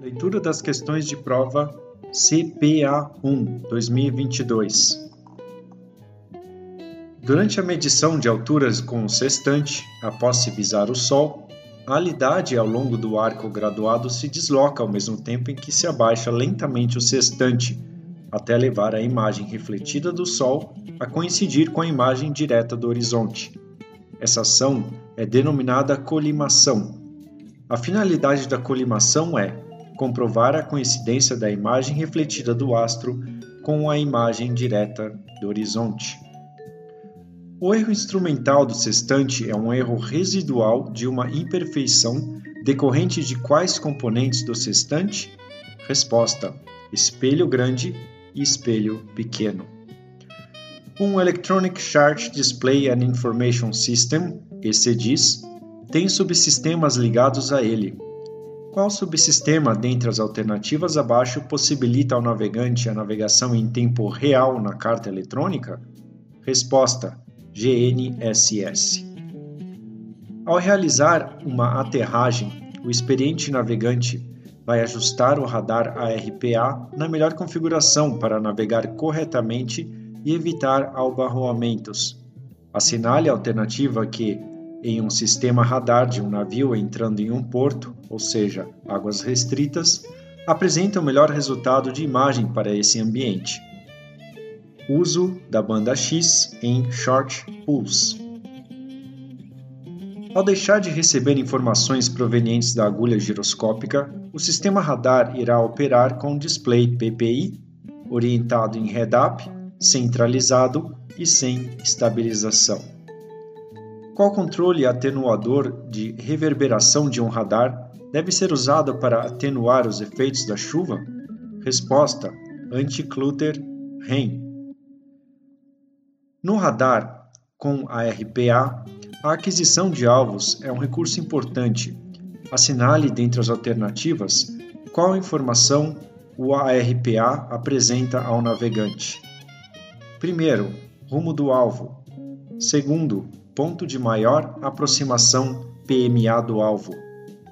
Leitura das questões de prova CPA1 2022. Durante a medição de alturas com o sextante, após se visar o Sol, a alidade ao longo do arco graduado se desloca ao mesmo tempo em que se abaixa lentamente o sextante, até levar a imagem refletida do Sol a coincidir com a imagem direta do horizonte. Essa ação é denominada colimação. A finalidade da colimação é comprovar a coincidência da imagem refletida do astro com a imagem direta do horizonte. O erro instrumental do sextante é um erro residual de uma imperfeição decorrente de quais componentes do sextante? Resposta: espelho grande e espelho pequeno. Um Electronic Chart Display and Information System, ECDIS, tem subsistemas ligados a ele, qual subsistema dentre as alternativas abaixo possibilita ao navegante a navegação em tempo real na carta eletrônica? Resposta: GNSS. Ao realizar uma aterragem, o experiente navegante vai ajustar o radar ARPA na melhor configuração para navegar corretamente e evitar albarroamentos. Assinale a alternativa que, em um sistema radar de um navio entrando em um porto, ou seja, águas restritas, apresenta o melhor resultado de imagem para esse ambiente. Uso da banda X em Short Pulse. Ao deixar de receber informações provenientes da agulha giroscópica, o sistema radar irá operar com display PPI, orientado em head-up, centralizado e sem estabilização. Qual controle atenuador de reverberação de um radar deve ser usado para atenuar os efeitos da chuva? Resposta: Anti-clutter REM. No radar com a RPA, a aquisição de alvos é um recurso importante. Assinale dentre as alternativas qual informação o ARPA apresenta ao navegante. Primeiro, rumo do alvo. Segundo, ponto de maior aproximação PMA do alvo.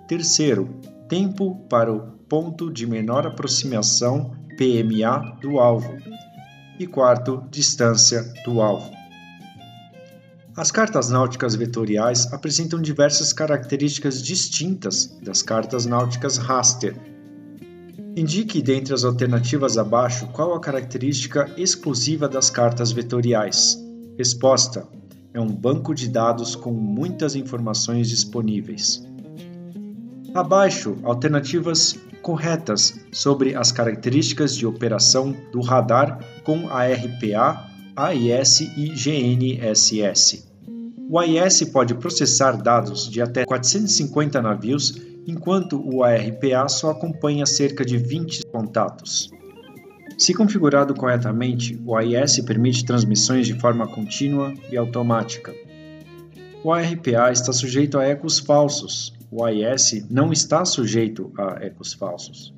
Terceiro, tempo para o ponto de menor aproximação PMA do alvo. E quarto, distância do alvo. As cartas náuticas vetoriais apresentam diversas características distintas das cartas náuticas raster. Indique dentre as alternativas abaixo qual a característica exclusiva das cartas vetoriais. Resposta: é um banco de dados com muitas informações disponíveis. Abaixo, alternativas corretas sobre as características de operação do radar com ARPA, AIS e GNSS. O AIS pode processar dados de até 450 navios, enquanto o ARPA só acompanha cerca de 20 contatos. Se configurado corretamente, o AIS permite transmissões de forma contínua e automática. O ARPA está sujeito a ecos falsos. O AIS não está sujeito a ecos falsos.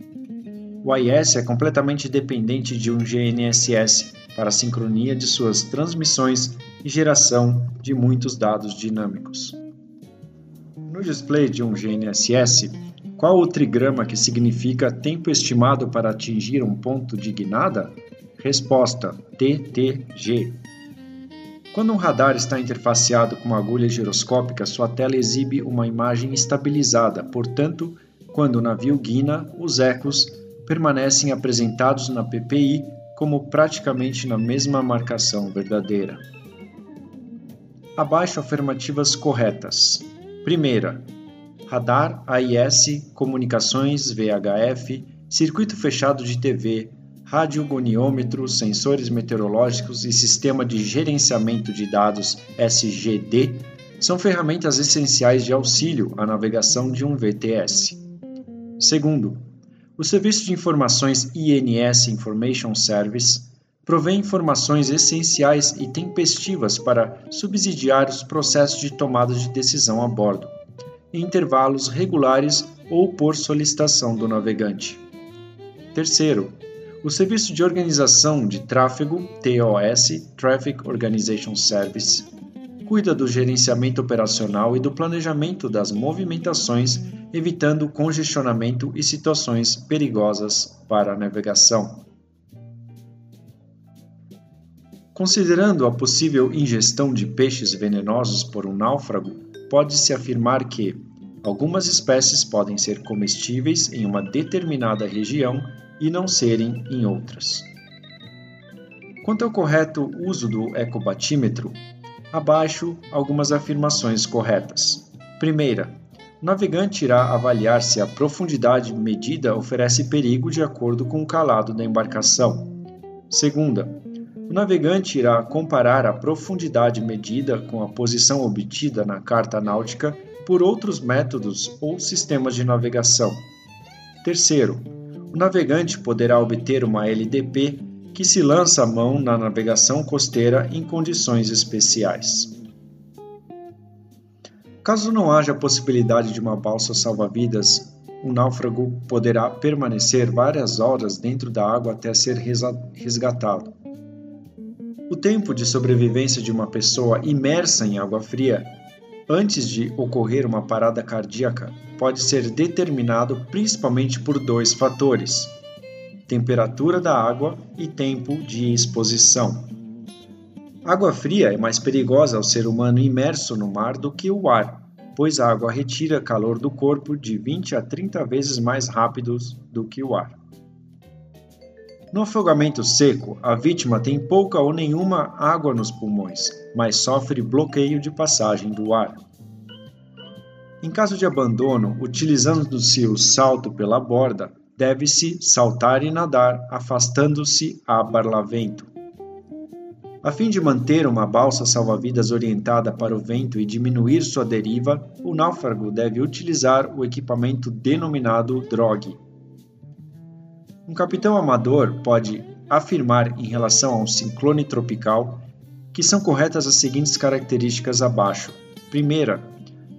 O AIS é completamente dependente de um GNSS para a sincronia de suas transmissões e geração de muitos dados dinâmicos. No display de um GNSS, qual o trigrama que significa tempo estimado para atingir um ponto de guinada? Resposta: TTG. Quando um radar está interfaceado com uma agulha giroscópica, sua tela exibe uma imagem estabilizada, portanto, quando o navio guina, os ecos permanecem apresentados na PPI como praticamente na mesma marcação verdadeira. Abaixo afirmativas corretas. Primeira, radar, AIS, comunicações, VHF, circuito fechado de TV, radiogoniômetro, sensores meteorológicos e sistema de gerenciamento de dados SGD são ferramentas essenciais de auxílio à navegação de um VTS. Segundo, o Serviço de Informações INS Information Service provê informações essenciais e tempestivas para subsidiar os processos de tomada de decisão a bordo em intervalos regulares ou por solicitação do navegante. Terceiro, o Serviço de Organização de Tráfego, TOS, Traffic Organization Service, cuida do gerenciamento operacional e do planejamento das movimentações, evitando congestionamento e situações perigosas para a navegação. Considerando a possível ingestão de peixes venenosos por um náufrago, pode-se afirmar que algumas espécies podem ser comestíveis em uma determinada região e não serem em outras. Quanto ao correto uso do ecobatímetro, abaixo algumas afirmações corretas. Primeira, o navegante irá avaliar se a profundidade medida oferece perigo de acordo com o calado da embarcação. Segunda, o navegante irá comparar a profundidade medida com a posição obtida na carta náutica por outros métodos ou sistemas de navegação. Terceiro, o navegante poderá obter uma LDP que se lança a mão na navegação costeira em condições especiais. Caso não haja possibilidade de uma balsa salva-vidas, o náufrago poderá permanecer várias horas dentro da água até ser resgatado. O tempo de sobrevivência de uma pessoa imersa em água fria antes de ocorrer uma parada cardíaca pode ser determinado principalmente por dois fatores: temperatura da água e tempo de exposição. Água fria é mais perigosa ao ser humano imerso no mar do que o ar, pois a água retira calor do corpo de 20 a 30 vezes mais rápido do que o ar. No afogamento seco, a vítima tem pouca ou nenhuma água nos pulmões, mas sofre bloqueio de passagem do ar. Em caso de abandono, utilizando-se o salto pela borda, deve-se saltar e nadar, afastando-se a barlavento. A fim de manter uma balsa salva-vidas orientada para o vento e diminuir sua deriva, o náufrago deve utilizar o equipamento denominado drogue. Um capitão amador pode afirmar em relação a um ciclone tropical que são corretas as seguintes características abaixo. Primeira,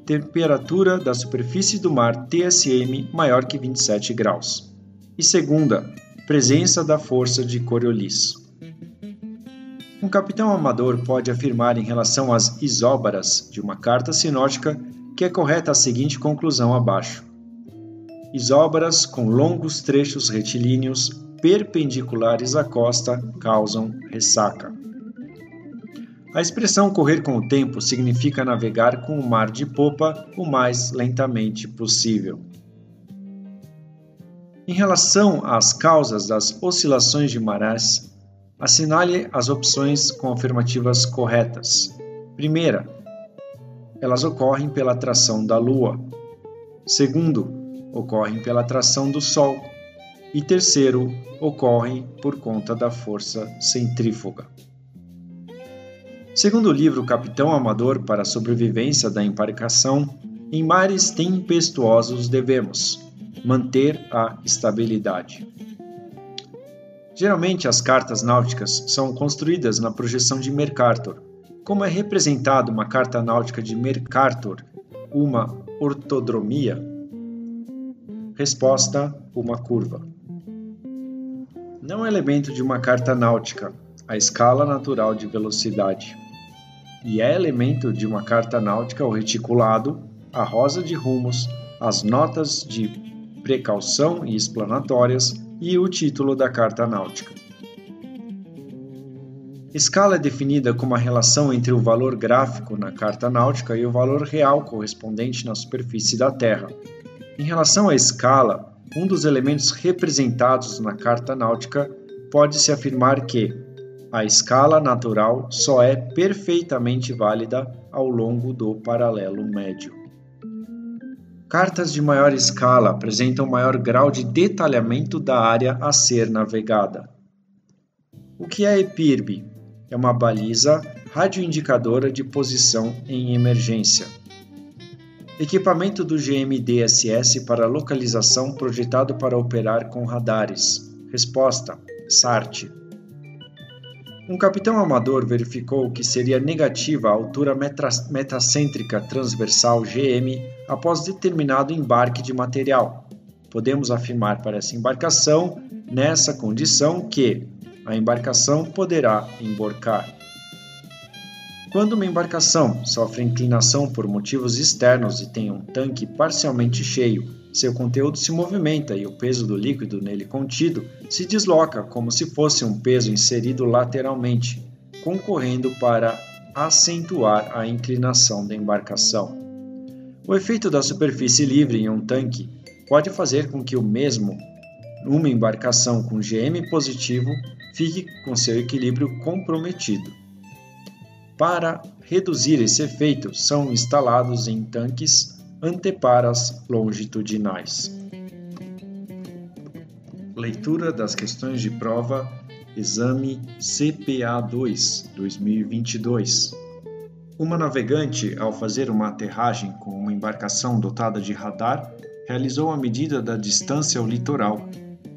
temperatura da superfície do mar TSM maior que 27 graus. E segunda, presença da força de Coriolis. Um capitão amador pode afirmar em relação às isóbaras de uma carta sinótica que é correta a seguinte conclusão abaixo isóbaras com longos trechos retilíneos perpendiculares à costa causam ressaca. A expressão correr com o tempo significa navegar com o mar de popa o mais lentamente possível. Em relação às causas das oscilações de marés, assinale as opções com afirmativas corretas. Primeira, elas ocorrem pela atração da Lua. Segundo, ocorrem pela atração do Sol, e terceiro, ocorrem por conta da força centrífuga. Segundo o livro Capitão Amador para a Sobrevivência da Embarcação, em mares tempestuosos devemos manter a estabilidade. Geralmente as cartas náuticas são construídas na projeção de Mercator. Como é representado uma carta náutica de Mercator, uma ortodromia, Resposta: uma curva. Não é elemento de uma carta náutica a escala natural de velocidade, e é elemento de uma carta náutica o reticulado, a rosa de rumos, as notas de precaução e explanatórias e o título da carta náutica. Escala é definida como a relação entre o valor gráfico na carta náutica e o valor real correspondente na superfície da Terra, em relação à escala, um dos elementos representados na carta náutica pode-se afirmar que a escala natural só é perfeitamente válida ao longo do paralelo médio. Cartas de maior escala apresentam maior grau de detalhamento da área a ser navegada. O que é EPIRB? É uma baliza radioindicadora de posição em emergência. Equipamento do GMDSS para localização projetado para operar com radares. Resposta: SART. Um capitão amador verificou que seria negativa a altura metacêntrica transversal GM após determinado embarque de material. Podemos afirmar para essa embarcação, nessa condição, que a embarcação poderá emborcar. Quando uma embarcação sofre inclinação por motivos externos e tem um tanque parcialmente cheio, seu conteúdo se movimenta e o peso do líquido nele contido se desloca como se fosse um peso inserido lateralmente, concorrendo para acentuar a inclinação da embarcação. O efeito da superfície livre em um tanque pode fazer com que o mesmo uma embarcação com GM positivo fique com seu equilíbrio comprometido. Para reduzir esse efeito, são instalados em tanques anteparas longitudinais. Leitura das questões de prova, exame CPA2 2022. Uma navegante, ao fazer uma aterragem com uma embarcação dotada de radar, realizou a medida da distância ao litoral.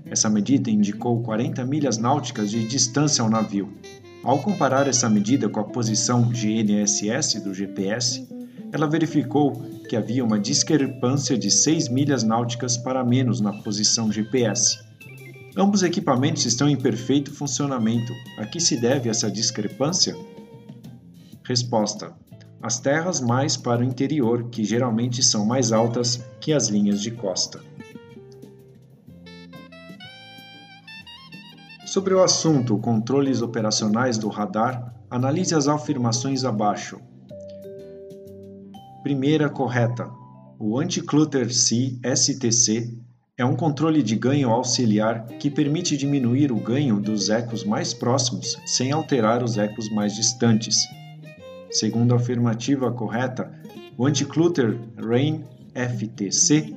Essa medida indicou 40 milhas náuticas de distância ao navio. Ao comparar essa medida com a posição GNSS do GPS, ela verificou que havia uma discrepância de 6 milhas náuticas para menos na posição GPS. Ambos equipamentos estão em perfeito funcionamento. A que se deve essa discrepância? Resposta: As terras mais para o interior, que geralmente são mais altas que as linhas de costa. Sobre o assunto controles operacionais do radar, analise as afirmações abaixo. Primeira correta. O Anti-Clutter-C STC é um controle de ganho auxiliar que permite diminuir o ganho dos ecos mais próximos sem alterar os ecos mais distantes. Segundo a afirmativa correta, o Anti-Clutter Rain FTC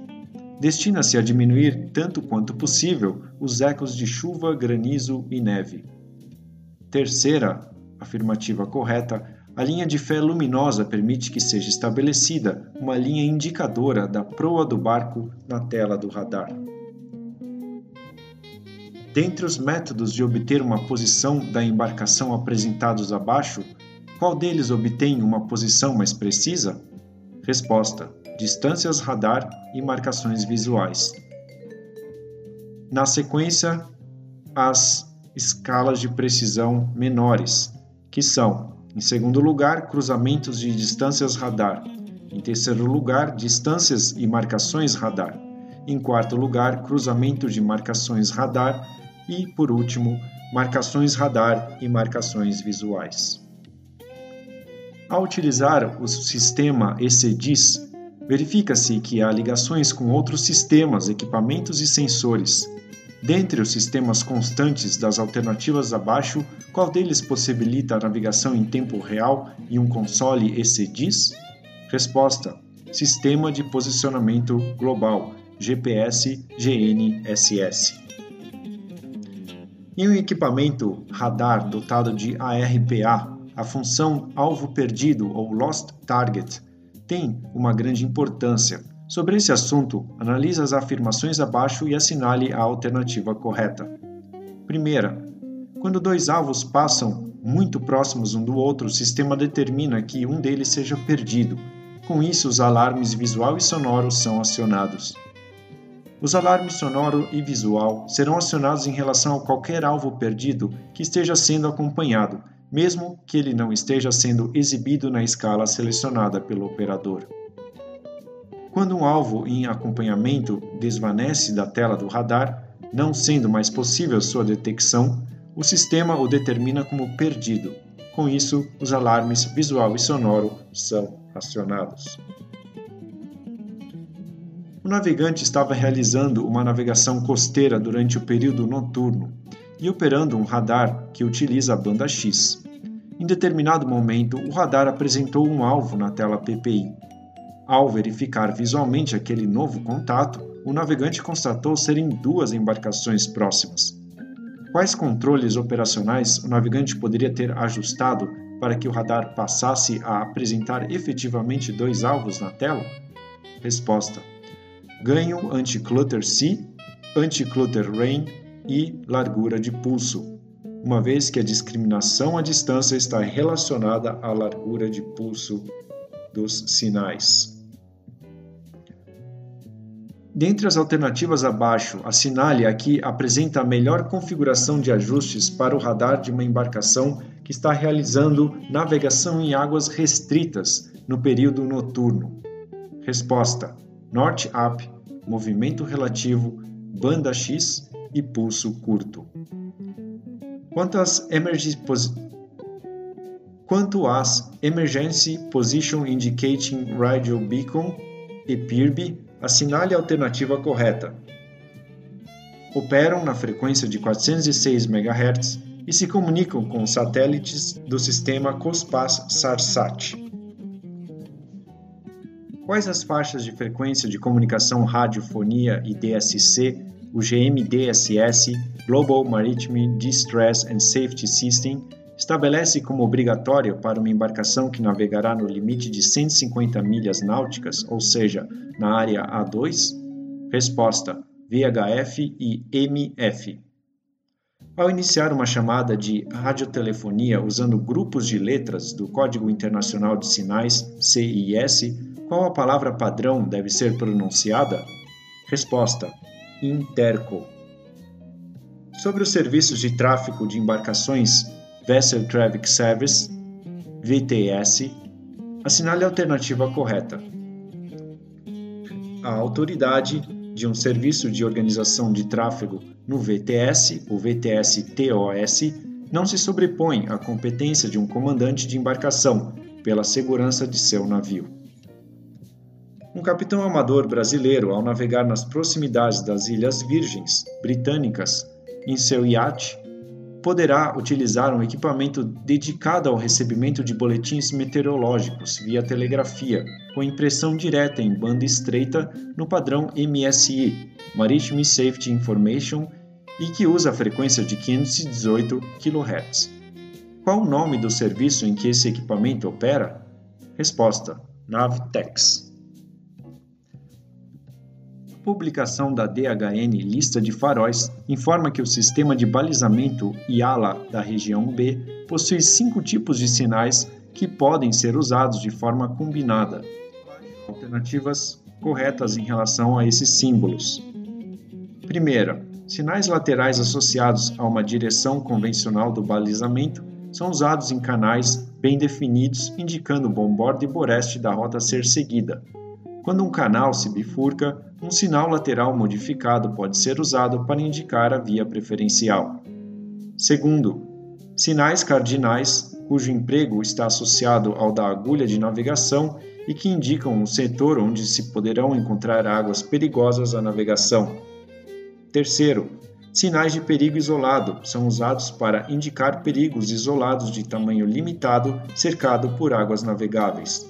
destina-se a diminuir tanto quanto possível os ecos de chuva, granizo e neve. Terceira afirmativa correta, a linha de fé luminosa permite que seja estabelecida uma linha indicadora da proa do barco na tela do radar. Dentre os métodos de obter uma posição da embarcação apresentados abaixo, qual deles obtém uma posição mais precisa? Resposta: distâncias radar e marcações visuais. Na sequência, as escalas de precisão menores, que são, em segundo lugar, cruzamentos de distâncias radar, em terceiro lugar, distâncias e marcações radar, em quarto lugar, cruzamento de marcações radar e, por último, marcações radar e marcações visuais. Ao utilizar o sistema ECDIS, verifica-se que há ligações com outros sistemas, equipamentos e sensores. Dentre os sistemas constantes das alternativas abaixo, qual deles possibilita a navegação em tempo real e um console ECDIS? Resposta: Sistema de Posicionamento Global, GPS GNSS. Em um equipamento radar dotado de ARPA, a função alvo perdido ou lost target tem uma grande importância. Sobre esse assunto, analise as afirmações abaixo e assinale a alternativa correta. Primeira, quando dois alvos passam muito próximos um do outro, o sistema determina que um deles seja perdido. Com isso, os alarmes visual e sonoro são acionados. Os alarmes sonoro e visual serão acionados em relação a qualquer alvo perdido que esteja sendo acompanhado, mesmo que ele não esteja sendo exibido na escala selecionada pelo operador. Quando um alvo em acompanhamento desvanece da tela do radar, não sendo mais possível sua detecção, o sistema o determina como perdido. Com isso, os alarmes visual e sonoro são acionados. O navegante estava realizando uma navegação costeira durante o período noturno e operando um radar que utiliza a banda X. Em determinado momento, o radar apresentou um alvo na tela PPI. Ao verificar visualmente aquele novo contato, o navegante constatou serem duas embarcações próximas. Quais controles operacionais o navegante poderia ter ajustado para que o radar passasse a apresentar efetivamente dois alvos na tela? Resposta: ganho anti-clutter C, anti-clutter rain e largura de pulso, uma vez que a discriminação à distância está relacionada à largura de pulso dos sinais. Dentre as alternativas abaixo, a que apresenta a melhor configuração de ajustes para o radar de uma embarcação que está realizando navegação em águas restritas no período noturno? Resposta: Norte Up, movimento relativo, banda X e pulso curto. Quanto às emergency, Quanto às Emergency Position Indicating Radio Beacon e PIRB, assinale a alternativa correta. Operam na frequência de 406 MHz e se comunicam com satélites do sistema COSPAS-SARSAT. Quais as faixas de frequência de comunicação radiofonia e DSC, o GMDSS, Global Maritime Distress and Safety System, estabelece como obrigatória para uma embarcação que navegará no limite de 150 milhas náuticas, ou seja, na área A2? Resposta: VHF e MF. Ao iniciar uma chamada de radiotelefonia usando grupos de letras do Código Internacional de Sinais, CIS, qual a palavra padrão deve ser pronunciada? Resposta: Interco. Sobre os serviços de tráfego de embarcações Vessel Traffic Service, VTS, assinale a alternativa correta. A autoridade de um serviço de organização de tráfego no VTS, o VTS-TOS, não se sobrepõe à competência de um comandante de embarcação pela segurança de seu navio. Um capitão amador brasileiro, ao navegar nas proximidades das Ilhas Virgens Britânicas em seu iate, poderá utilizar um equipamento dedicado ao recebimento de boletins meteorológicos via telegrafia, com impressão direta em banda estreita no padrão MSI, Maritime Safety Information, e que usa a frequência de 518 kHz. Qual o nome do serviço em que esse equipamento opera? Resposta: Navtex publicação da DHN Lista de Faróis informa que o sistema de balizamento IALA da região B possui cinco tipos de sinais que podem ser usados de forma combinada. Alternativas corretas em relação a esses símbolos. Primeira, sinais laterais associados a uma direção convencional do balizamento são usados em canais bem definidos, indicando o bombordo e boreste da rota a ser seguida. Quando um canal se bifurca, um sinal lateral modificado pode ser usado para indicar a via preferencial. Segundo, sinais cardinais, cujo emprego está associado ao da agulha de navegação e que indicam o setor onde se poderão encontrar águas perigosas à navegação. Terceiro, sinais de perigo isolado são usados para indicar perigos isolados de tamanho limitado cercado por águas navegáveis.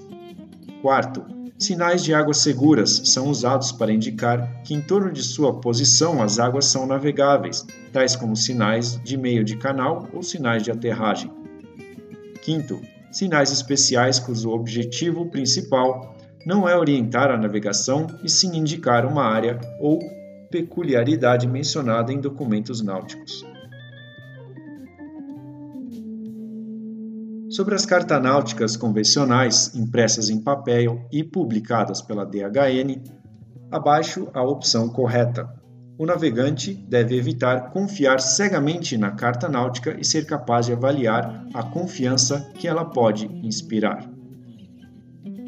Quarto, Sinais de águas seguras são usados para indicar que em torno de sua posição as águas são navegáveis, tais como sinais de meio de canal ou sinais de aterragem. Quinto, sinais especiais cujo objetivo principal não é orientar a navegação e sim indicar uma área ou peculiaridade mencionada em documentos náuticos. Sobre as cartanáuticas convencionais, impressas em papel e publicadas pela DHN, abaixo a opção correta. O navegante deve evitar confiar cegamente na carta náutica e ser capaz de avaliar a confiança que ela pode inspirar.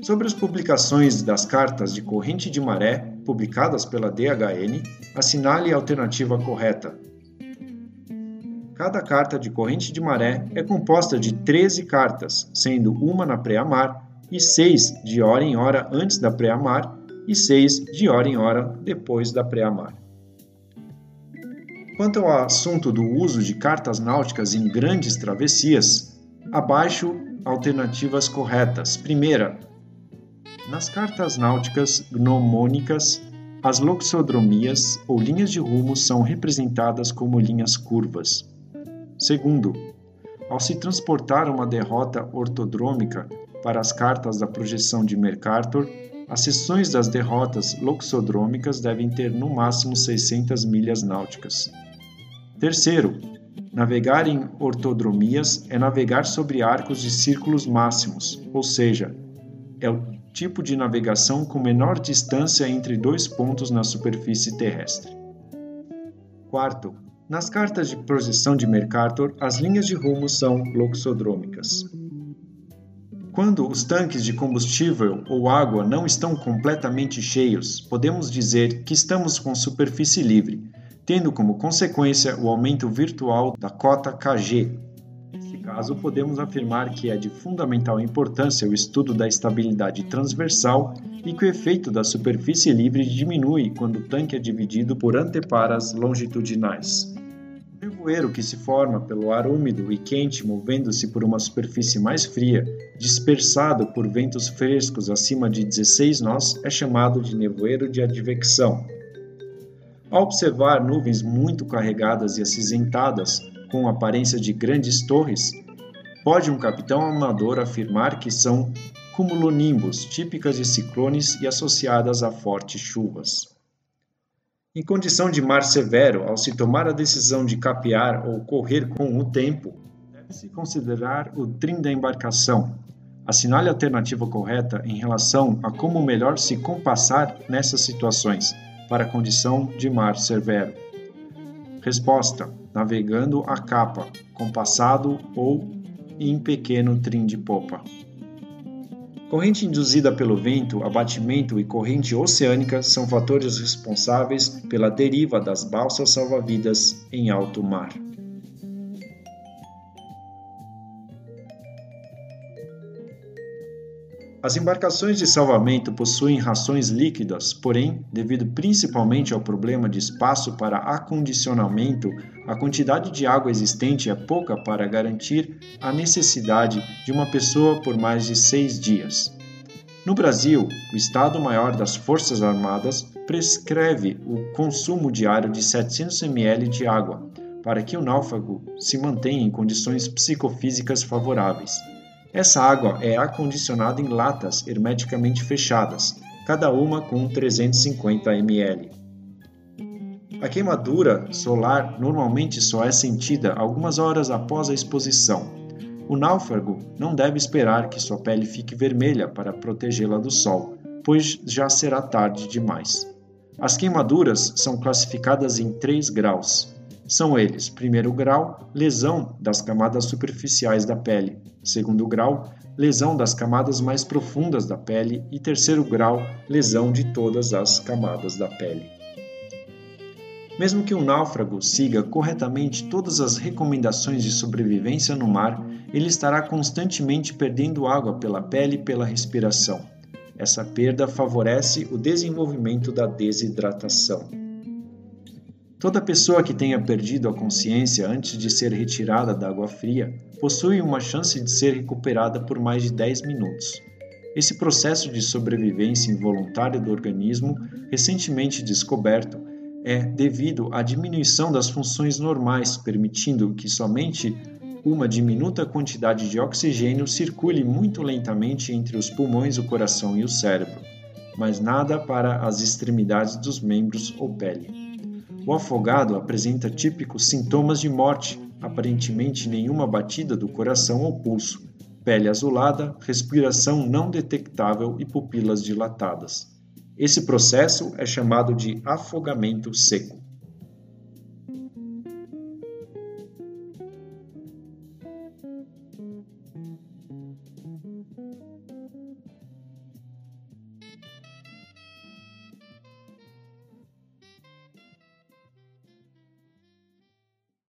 Sobre as publicações das cartas de corrente de maré publicadas pela DHN, assinale a alternativa correta, Cada carta de corrente de maré é composta de 13 cartas, sendo uma na pré-amar e seis de hora em hora antes da pré-amar e seis de hora em hora depois da pré-amar. Quanto ao assunto do uso de cartas náuticas em grandes travessias, abaixo alternativas corretas. Primeira, nas cartas náuticas gnomônicas, as loxodromias ou linhas de rumo são representadas como linhas curvas. Segundo, ao se transportar uma derrota ortodrômica para as cartas da projeção de Mercator, as seções das derrotas loxodrômicas devem ter no máximo 600 milhas náuticas. Terceiro, navegar em ortodromias é navegar sobre arcos de círculos máximos, ou seja, é o tipo de navegação com menor distância entre dois pontos na superfície terrestre. Quarto, Nas cartas de posição de Mercator, as linhas de rumo são loxodrômicas. Quando os tanques de combustível ou água não estão completamente cheios, podemos dizer que estamos com superfície livre, tendo como consequência o aumento virtual da cota KG. Caso, podemos afirmar que é de fundamental importância o estudo da estabilidade transversal e que o efeito da superfície livre diminui quando o tanque é dividido por anteparas longitudinais. O nevoeiro que se forma pelo ar úmido e quente movendo-se por uma superfície mais fria, dispersado por ventos frescos acima de 16 nós, é chamado de nevoeiro de advecção. Ao observar nuvens muito carregadas e acinzentadas, com aparência de grandes torres, pode um capitão amador afirmar que são cumulonimbus típicas de ciclones e associadas a fortes chuvas. Em condição de mar severo, ao se tomar a decisão de capear ou correr com o tempo, deve-se considerar o trim da embarcação. Assinale a alternativa correta em relação a como melhor se compassar nessas situações para a condição de mar severo. Resposta: navegando a capa, compassado ou em pequeno trim de popa. Corrente induzida pelo vento, abatimento e corrente oceânica são fatores responsáveis pela deriva das balsas salva-vidas em alto mar. As embarcações de salvamento possuem rações líquidas, porém, devido principalmente ao problema de espaço para acondicionamento, a quantidade de água existente é pouca para garantir a necessidade de uma pessoa por mais de seis dias. No Brasil, o Estado-Maior das Forças Armadas prescreve o consumo diário de 700 ml de água para que o náufrago se mantenha em condições psicofísicas favoráveis. Essa água é acondicionada em latas hermeticamente fechadas, cada uma com 350 ml. A queimadura solar normalmente só é sentida algumas horas após a exposição. O náufrago não deve esperar que sua pele fique vermelha para protegê-la do sol, pois já será tarde demais. As queimaduras são classificadas em três graus. São eles: primeiro grau, lesão das camadas superficiais da pele, segundo grau, lesão das camadas mais profundas da pele e terceiro grau, lesão de todas as camadas da pele. Mesmo que um náufrago siga corretamente todas as recomendações de sobrevivência no mar, ele estará constantemente perdendo água pela pele e pela respiração. Essa perda favorece o desenvolvimento da desidratação. Toda pessoa que tenha perdido a consciência antes de ser retirada da água fria possui uma chance de ser recuperada por mais de 10 minutos. Esse processo de sobrevivência involuntária do organismo, recentemente descoberto, é devido à diminuição das funções normais, permitindo que somente uma diminuta quantidade de oxigênio circule muito lentamente entre os pulmões, o coração e o cérebro, mas nada para as extremidades dos membros ou pele. O afogado apresenta típicos sintomas de morte, aparentemente nenhuma batida do coração ou pulso, pele azulada, respiração não detectável e pupilas dilatadas. Esse processo é chamado de afogamento seco.